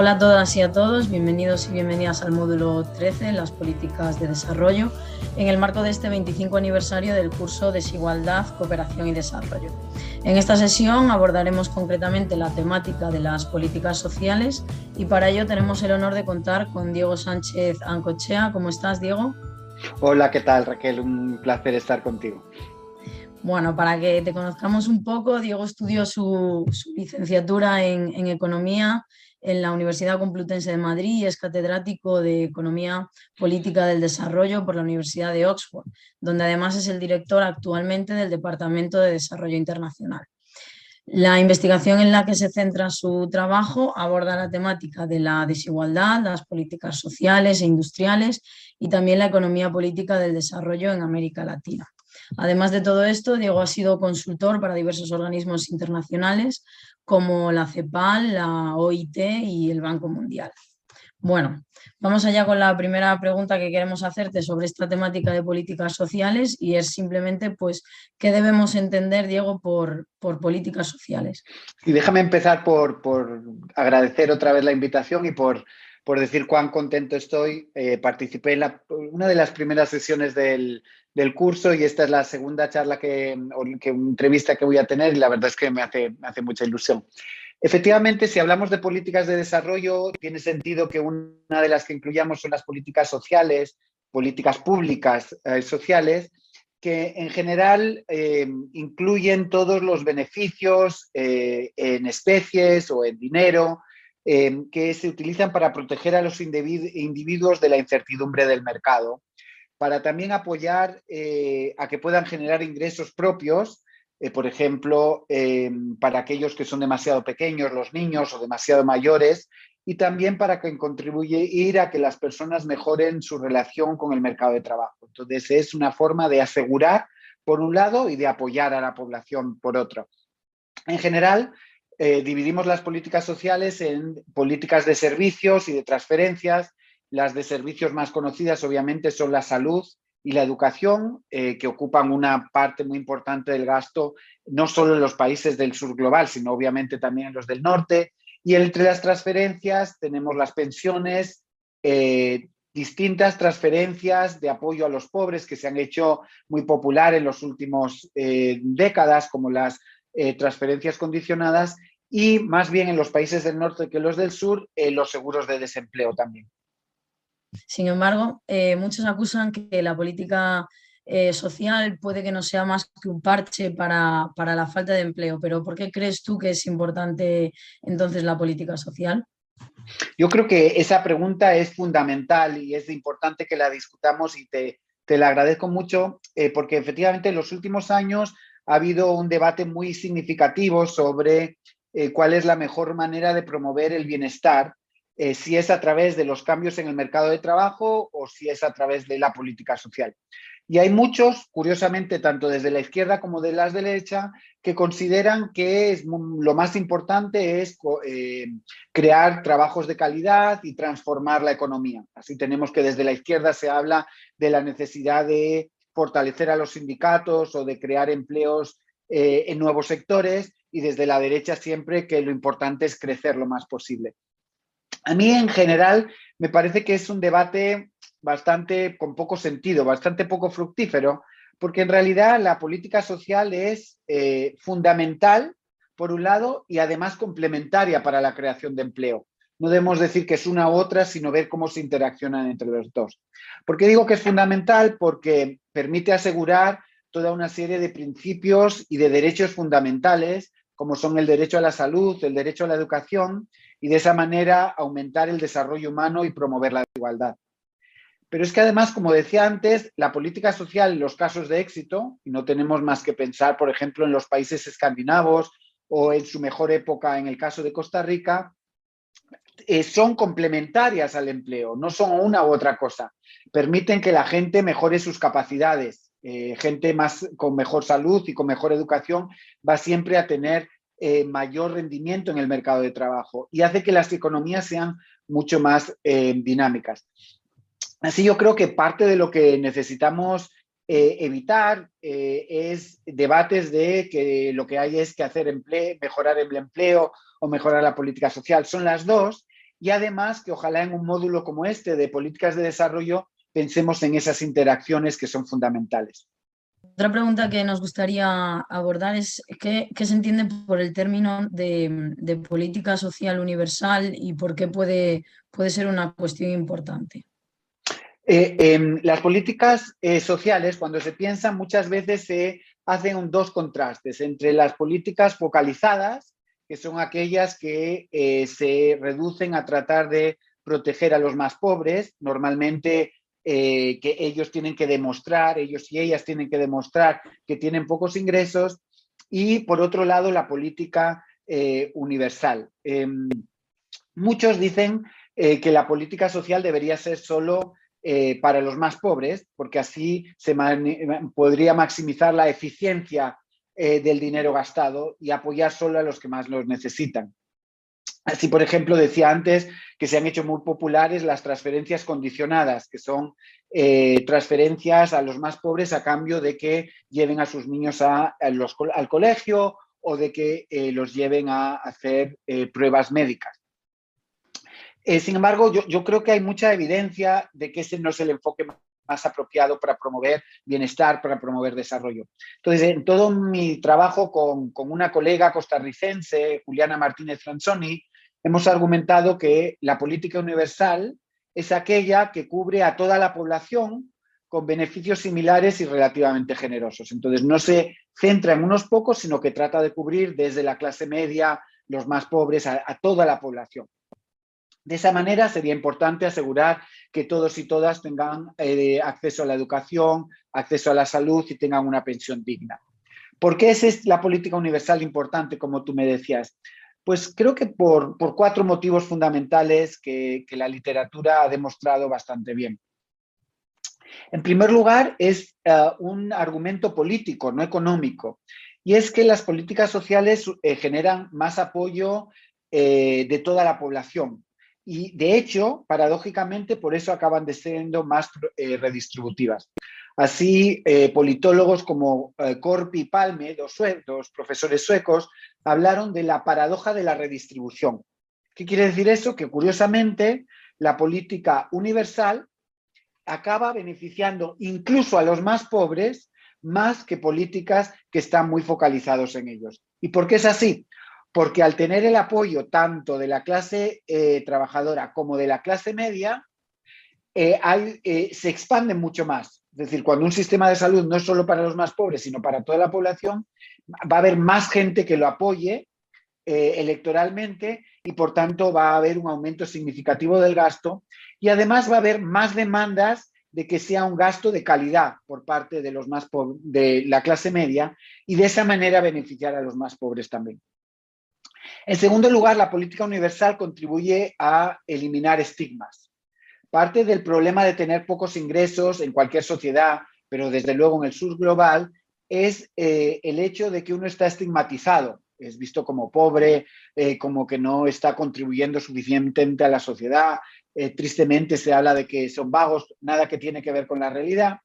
Hola a todas y a todos, bienvenidos y bienvenidas al módulo 13, las políticas de desarrollo, en el marco de este 25 aniversario del curso Desigualdad, Cooperación y Desarrollo. En esta sesión abordaremos concretamente la temática de las políticas sociales y para ello tenemos el honor de contar con Diego Sánchez Ancochea. ¿Cómo estás, Diego? Hola, ¿qué tal, Raquel? Un placer estar contigo. Bueno, para que te conozcamos un poco, Diego estudió su, licenciatura en, Economía en la Universidad Complutense de Madrid y es catedrático de Economía Política del Desarrollo por la Universidad de Oxford, donde además es el director actualmente del Departamento de Desarrollo Internacional. La investigación en la que se centra su trabajo aborda la temática de la desigualdad, las políticas sociales e industriales y también la economía política del desarrollo en América Latina. Además de todo esto, Diego ha sido consultor para diversos organismos internacionales como la CEPAL, la OIT y el Banco Mundial. Bueno, vamos allá con la primera pregunta que queremos hacerte sobre esta temática de políticas sociales y es simplemente, pues, ¿qué debemos entender, Diego, por, por políticas sociales? Y déjame empezar por, por agradecer otra vez la invitación y por por decir cuán contento estoy. Eh, participé en una de las primeras sesiones del, curso y esta es la segunda charla que, o entrevista que voy a tener y la verdad es que me hace, mucha ilusión. Efectivamente, si hablamos de políticas de desarrollo, tiene sentido que una de las que incluyamos son las políticas sociales, políticas públicas eh, sociales, que en general eh, incluyen todos los beneficios en especies o en dinero, Em, que se utilizan para proteger a los individuos de la incertidumbre del mercado, para también apoyar eh, a que puedan generar ingresos propios, eh, por ejemplo, em, para aquellos que son demasiado pequeños, los niños o demasiado mayores, y también para que contribuir a que las personas mejoren su relación con el mercado de trabajo. Entonces, es una forma de asegurar, por un lado, y de apoyar a la población, por otro. En general, eh, dividimos las políticas sociales en políticas de servicios y de transferencias. Las de servicios más conocidas obviamente son la salud y la educación, eh, que ocupan una parte muy importante del gasto, no solo en los países del sur global, sino obviamente también en los del norte. Y entre las transferencias tenemos las pensiones, eh, distintas transferencias de apoyo a los pobres que se han hecho muy popular en los últimos décadas, como las transferencias condicionadas y más bien en los países del norte que los del sur, eh, los seguros de desempleo también. Sin embargo, eh, muchos acusan que la política eh, social puede que no sea más que un parche para, para, la falta de empleo, pero ¿por qué crees tú que es importante entonces la política social? Yo creo que esa pregunta es fundamental y es importante que la discutamos y te, te la agradezco mucho porque efectivamente en los últimos años ha habido un debate muy significativo sobre eh, cuál es la mejor manera de promover el bienestar, eh, si es a través de los cambios en el mercado de trabajo o si es a través de la política social. Y hay muchos, curiosamente, tanto desde la izquierda como de la derecha, que consideran que lo más importante es eh, crear trabajos de calidad y transformar la economía. Así tenemos que desde la izquierda se habla de la necesidad de fortalecer a los sindicatos o de crear empleos en nuevos sectores y desde la derecha siempre que lo importante es crecer lo más posible. A mí en general me parece que es un debate bastante con poco sentido, bastante poco fructífero, porque en realidad la política social es eh, fundamental, por un lado, y además complementaria para la creación de empleo. No debemos decir que es una u otra, sino ver cómo se interaccionan entre los dos. ¿Por qué digo que es fundamental? Porque permite asegurar toda una serie de principios y de derechos fundamentales como son el derecho a la salud, el derecho a la educación, y de esa manera aumentar el desarrollo humano y promover la igualdad. Pero es que además, como decía antes, la política social en los casos de éxito, y no tenemos más que pensar, por ejemplo, en los países escandinavos o en su mejor época en el caso de Costa Rica, eh, son complementarias al empleo, no son una u otra cosa. Permiten que la gente mejore sus capacidades, eh, gente más con mejor salud y con mejor educación va siempre a tener eh, mayor rendimiento en el mercado de trabajo y hace que las economías sean mucho más dinámicas. Así yo creo que parte de lo que necesitamos evitar es debates de que lo que hay es que hacer empleo, mejorar el empleo o mejorar la política social. Son las dos y además que ojalá en un módulo como este de políticas de desarrollo pensemos en esas interacciones que son fundamentales. Otra pregunta que nos gustaría abordar es ¿qué, se entiende por el término de, política social universal y por qué puede, puede ser una cuestión importante? Eh, em, las políticas eh, sociales, cuando se piensan, muchas veces se hacen dos contrastes entre las políticas focalizadas, que son aquellas que eh, se reducen a tratar de proteger a los más pobres, normalmente eh, que ellos tienen que demostrar, ellos y ellas tienen que demostrar que tienen pocos ingresos, y por otro lado la política eh, universal. Em, muchos dicen que la política social debería ser solo para los más pobres, porque así se podría maximizar la eficiencia eh, del dinero gastado y apoyar solo a los que más los necesitan. Así, por ejemplo, decía antes que se han hecho muy populares las transferencias condicionadas, que son eh, transferencias a los más pobres a cambio de que lleven a sus niños al colegio o de que eh, los lleven a hacer pruebas médicas. sin embargo, yo, yo, creo que hay mucha evidencia de que ese no es el enfoque más apropiado para promover bienestar, para promover desarrollo. Entonces, en todo mi trabajo con, una colega costarricense, Juliana Martínez Franzoni, hemos argumentado que la política universal es aquella que cubre a toda la población con beneficios similares y relativamente generosos. Entonces, no se centra en unos pocos, sino que trata de cubrir desde la clase media, los más pobres, a toda la población. De esa manera sería importante asegurar que todos y todas tengan eh, acceso a la educación, acceso a la salud y tengan una pensión digna. ¿Por qué es la política universal importante, como tú me decías? Pues creo que por, cuatro motivos fundamentales que, la literatura ha demostrado bastante bien. En primer lugar, es eh, un argumento político, no económico, y es que las políticas sociales eh, generan más apoyo de toda la población. Y de hecho, paradójicamente, por eso acaban de siendo más eh, redistributivas. Así, eh, politólogos como eh, Corpi y Palme, dos, profesores suecos, hablaron de la paradoja de la redistribución. ¿Qué quiere decir eso? Que curiosamente la política universal acaba beneficiando incluso a los más pobres más que políticas que están muy focalizados en ellos. ¿Y por qué es así? Porque al tener el apoyo tanto de la clase eh, trabajadora como de la clase media, eh, eh, se expande mucho más. Es decir, cuando un sistema de salud no es solo para los más pobres, sino para toda la población, va a haber más gente que lo apoye electoralmente y por tanto va a haber un aumento significativo del gasto y además va a haber más demandas de que sea un gasto de calidad por parte de los más de la clase media y de esa manera beneficiar a los más pobres también. En segundo lugar, la política universal contribuye a eliminar estigmas. Parte del problema de tener pocos ingresos en cualquier sociedad, pero desde luego en el sur global, es eh, el hecho de que uno está estigmatizado, es visto como pobre, eh, como que no está contribuyendo suficientemente a la sociedad. Eh, tristemente se habla de que son vagos, nada que tiene que ver con la realidad.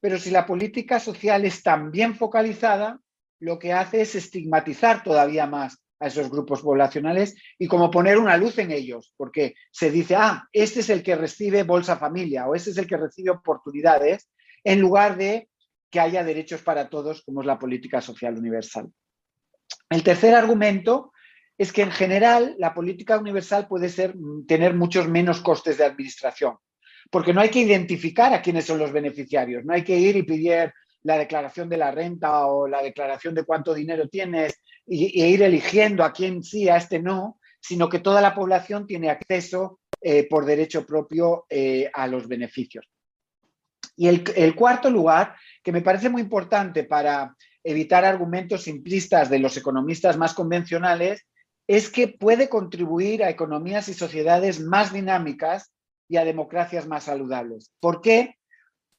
Pero si la política social es tan bien focalizada, lo que hace es estigmatizar todavía más a esos grupos poblacionales y como poner una luz en ellos, porque se dice, ah, este es el que recibe Bolsa Familia o este es el que recibe oportunidades, en lugar de que haya derechos para todos, como es la política social universal. El tercer argumento es que en general la política universal puede ser, tener muchos menos costes de administración, porque no hay que identificar a quiénes son los beneficiarios, no hay que ir y pedir la declaración de la renta o la declaración de cuánto dinero tienes y, ir eligiendo a quién sí, a este no, sino que toda la población tiene acceso eh, por derecho propio eh, a los beneficios. Y el, cuarto lugar, que me parece muy importante para evitar argumentos simplistas de los economistas más convencionales, es que puede contribuir a economías y sociedades más dinámicas y a democracias más saludables. ¿Por qué?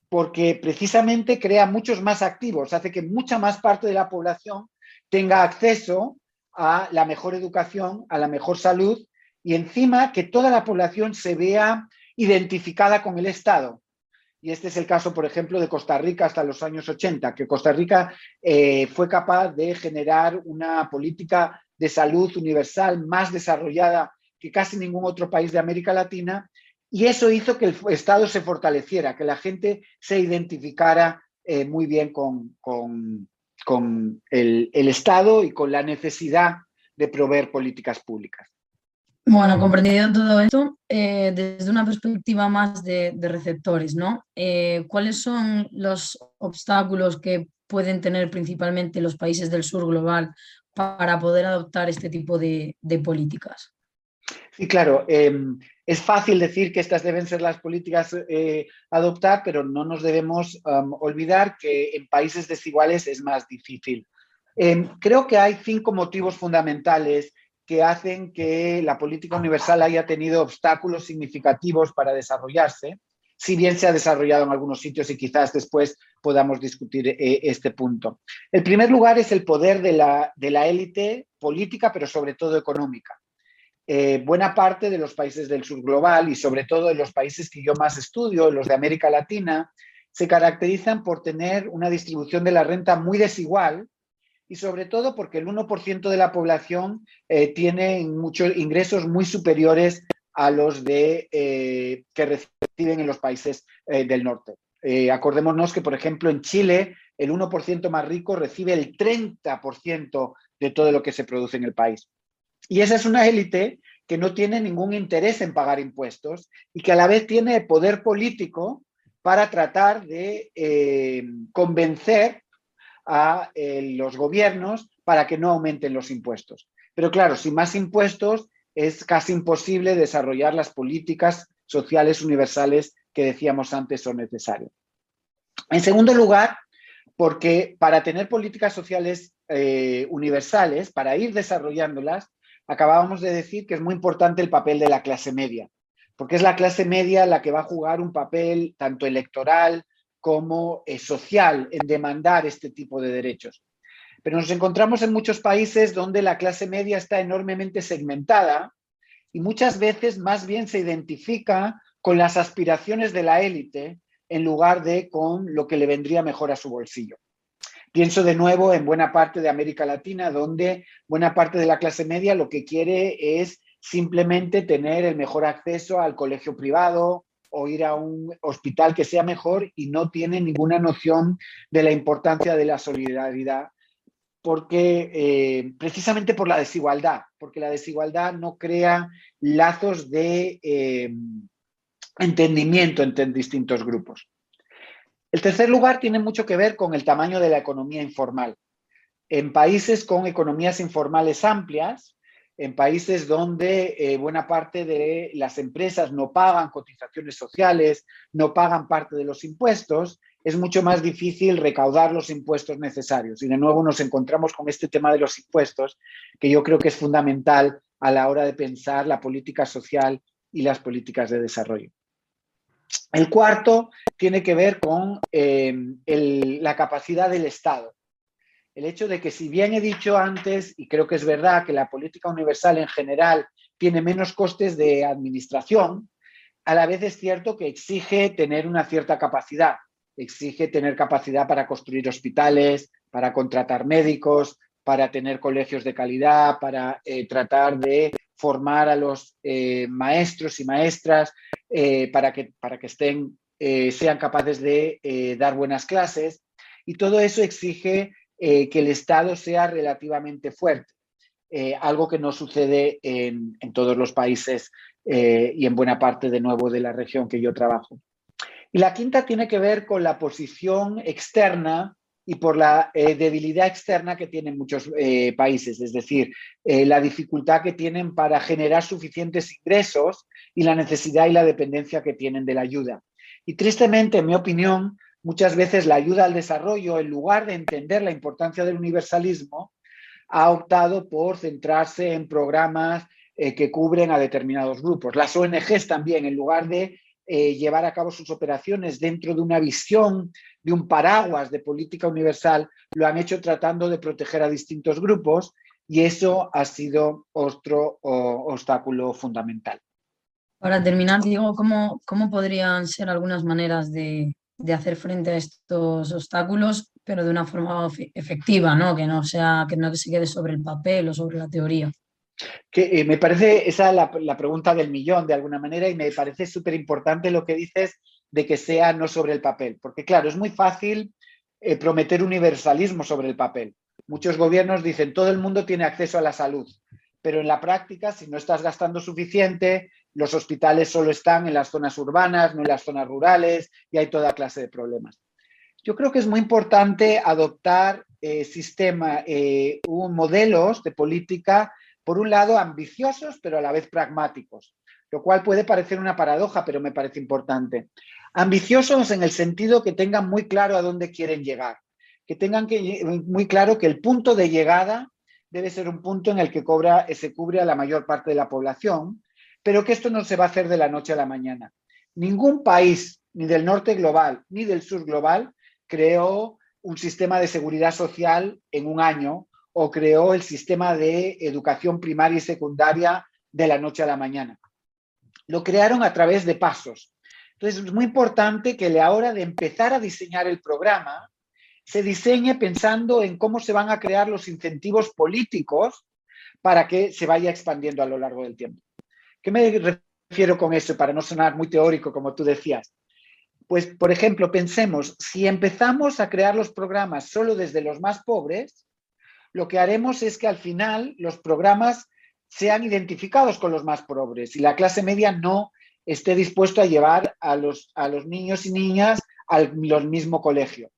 Porque precisamente crea muchos más activos, hace que mucha más parte de la población tenga acceso a la mejor educación, a la mejor salud y encima que toda la población se vea identificada con el Estado. Y este es el caso, por ejemplo, de Costa Rica hasta los años 80, que Costa Rica eh, fue capaz de generar una política de salud universal más desarrollada que casi ningún otro país de América Latina, y eso hizo que el Estado se fortaleciera, que la gente se identificara eh, muy bien con, el, Estado y con la necesidad de proveer políticas públicas. Bueno, comprendido todo esto, eh, desde una perspectiva más de, receptores, ¿no? Eh, ¿Cuáles son los obstáculos que pueden tener principalmente los países del sur global para poder adoptar este tipo de, políticas? Sí, claro. Em, es fácil decir que estas deben ser las políticas eh, adoptar, pero no nos debemos olvidar que en países desiguales es más difícil. Em, creo que hay cinco motivos fundamentales que hacen que la política universal haya tenido obstáculos significativos para desarrollarse, si bien se ha desarrollado en algunos sitios y quizás después podamos discutir eh, este punto. El primer lugar es el poder de la, de la élite política, pero sobre todo económica. Eh, buena parte de los países del sur global y sobre todo en los países que yo más estudio, los de América Latina, se caracterizan por tener una distribución de la renta muy desigual y sobre todo porque el 1% de la población eh, tiene muchos ingresos muy superiores a los de, eh, que reciben en los países eh, del norte. acordémonos que, por ejemplo, en Chile, el 1% más rico recibe el 30% de todo lo que se produce en el país. Y esa es una élite que no tiene ningún interés en pagar impuestos y que a la vez tiene poder político para tratar de convencer a eh, los gobiernos para que no aumenten los impuestos. Pero claro, sin más impuestos es casi imposible desarrollar las políticas sociales universales que decíamos antes son necesarias. En segundo lugar, porque para tener políticas sociales eh, universales, para ir desarrollándolas, acabábamos de decir que es muy importante el papel de la clase media, porque es la clase media la que va a jugar un papel tanto electoral como eh, social en demandar este tipo de derechos. Pero nos encontramos en muchos países donde la clase media está enormemente segmentada y muchas veces más bien se identifica con las aspiraciones de la élite en lugar de con lo que le vendría mejor a su bolsillo. Pienso de nuevo en buena parte de América Latina, donde buena parte de la clase media lo que quiere es simplemente tener el mejor acceso al colegio privado, o ir a un hospital que sea mejor y no tiene ninguna noción de la importancia de la solidaridad, porque eh, precisamente por la desigualdad, porque la desigualdad no crea lazos de eh, entendimiento entre distintos grupos. El tercer lugar tiene mucho que ver con el tamaño de la economía informal. En países con economías informales amplias, en países donde eh, buena parte de las empresas no pagan cotizaciones sociales, no pagan parte de los impuestos, es mucho más difícil recaudar los impuestos necesarios. Y de nuevo nos encontramos con este tema de los impuestos, que yo creo que es fundamental a la hora de pensar la política social y las políticas de desarrollo. El cuarto tiene que ver con eh, la capacidad del Estado. El hecho de que si bien he dicho antes, y creo que es verdad, que la política universal en general tiene menos costes de administración, a la vez es cierto que exige tener una cierta capacidad, exige tener capacidad para construir hospitales, para contratar médicos, para tener colegios de calidad, para eh, tratar de formar a los eh, maestros y maestras eh, para, que, para que estén, sean capaces de dar buenas clases. Y todo eso exige eh, que el Estado sea relativamente fuerte, eh, algo que no sucede en, todos los países eh, y en buena parte de nuevo de la región que yo trabajo. Y la quinta tiene que ver con la posición externa y por la debilidad externa que tienen muchos países, es decir, la dificultad que tienen para generar suficientes ingresos y la necesidad y la dependencia que tienen de la ayuda. Y tristemente, en mi opinión, muchas veces la ayuda al desarrollo, en lugar de entender la importancia del universalismo, ha optado por centrarse en programas eh, que cubren a determinados grupos. Las ONGs también, en lugar de eh, llevar a cabo sus operaciones dentro de una visión, de un paraguas de política universal, lo han hecho tratando de proteger a distintos grupos y eso ha sido otro obstáculo fundamental. Para terminar, Diego, ¿cómo, ¿cómo podrían ser algunas maneras de, de hacer frente a estos obstáculos, pero de una forma efectiva, ¿no? Que no sea, que no se quede sobre el papel o sobre la teoría. Que, eh, me parece esa la, la, pregunta del millón de alguna manera y me parece súper importante lo que dices de que sea no sobre el papel, porque claro, es muy fácil eh, prometer universalismo sobre el papel. Muchos gobiernos dicen todo el mundo tiene acceso a la salud, pero en la práctica, si no estás gastando suficiente, los hospitales solo están en las zonas urbanas, no en las zonas rurales, y hay toda clase de problemas. Yo creo que es muy importante adoptar eh, sistema, eh, modelos de política, por un lado, ambiciosos, pero a la vez pragmáticos, lo cual puede parecer una paradoja, pero me parece importante. Ambiciosos en el sentido que tengan muy claro a dónde quieren llegar, que tengan muy claro que el punto de llegada debe ser un punto en el que cobra, se cubre a la mayor parte de la población, pero que esto no se va a hacer de la noche a la mañana. Ningún país, ni del norte global, ni del sur global, creó un sistema de seguridad social en un año o creó el sistema de educación primaria y secundaria de la noche a la mañana. Lo crearon a través de pasos. Entonces, es muy importante que a la hora de empezar a diseñar el programa, se diseñe pensando en cómo se van a crear los incentivos políticos para que se vaya expandiendo a lo largo del tiempo. ¿Qué me refiero con eso para no sonar muy teórico como tú decías? Pues, por ejemplo, pensemos, si empezamos a crear los programas solo desde los más pobres, lo que haremos es que al final los programas sean identificados con los más pobres y la clase media no esté dispuesto a llevar a los, a los niños y niñas al mismo colegio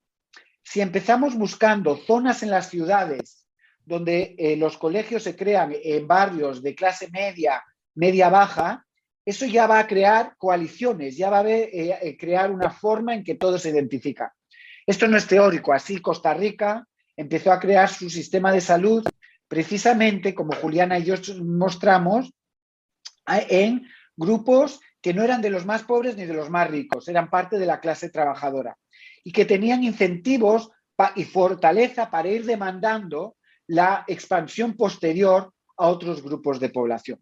si empezamos buscando zonas en las ciudades donde eh, los colegios se crean en barrios de clase media, media-baja, eso ya va a crear coaliciones, ya va a eh, eh, crear una forma en que todo se identifica. Esto no es teórico, así Costa Rica empezó a crear su sistema de salud precisamente, como Juliana y yo mostramos, en grupos que no eran de los más pobres ni de los más ricos, eran parte de la clase trabajadora y que tenían incentivos y fortaleza para ir demandando la expansión posterior a otros grupos de población.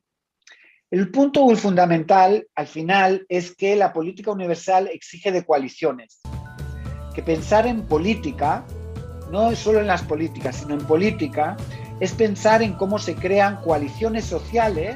El punto fundamental, al final, es que la política universal exige de coaliciones. Que pensar en política, no solo en las políticas, sino en política, es pensar en cómo se crean coaliciones sociales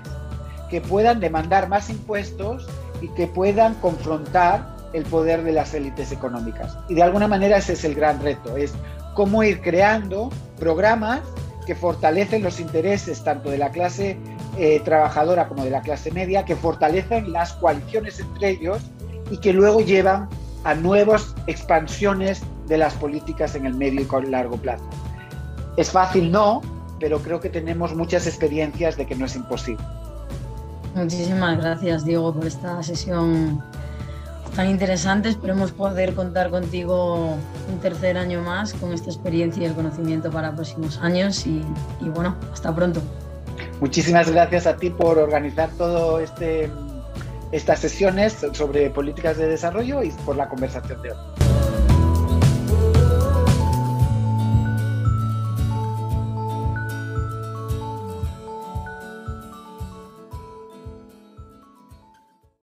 que puedan demandar más impuestos y que puedan confrontar el poder de las élites económicas. Y de alguna manera ese es el gran reto, es cómo ir creando programas que fortalecen los intereses tanto de la clase eh, trabajadora como de la clase media, que fortalecen las coaliciones entre ellos y que luego llevan a nuevas expansiones de las políticas en el medio y largo plazo. Es fácil, no, pero creo que tenemos muchas experiencias de que no es imposible. Muchísimas gracias, Diego, por esta sesión tan interesante. Esperemos poder contar contigo un tercer año más con esta experiencia y el conocimiento para próximos años. Y, y bueno, hasta pronto. Muchísimas gracias a ti por organizar todo este estas sesiones sobre políticas de desarrollo y por la conversación de hoy.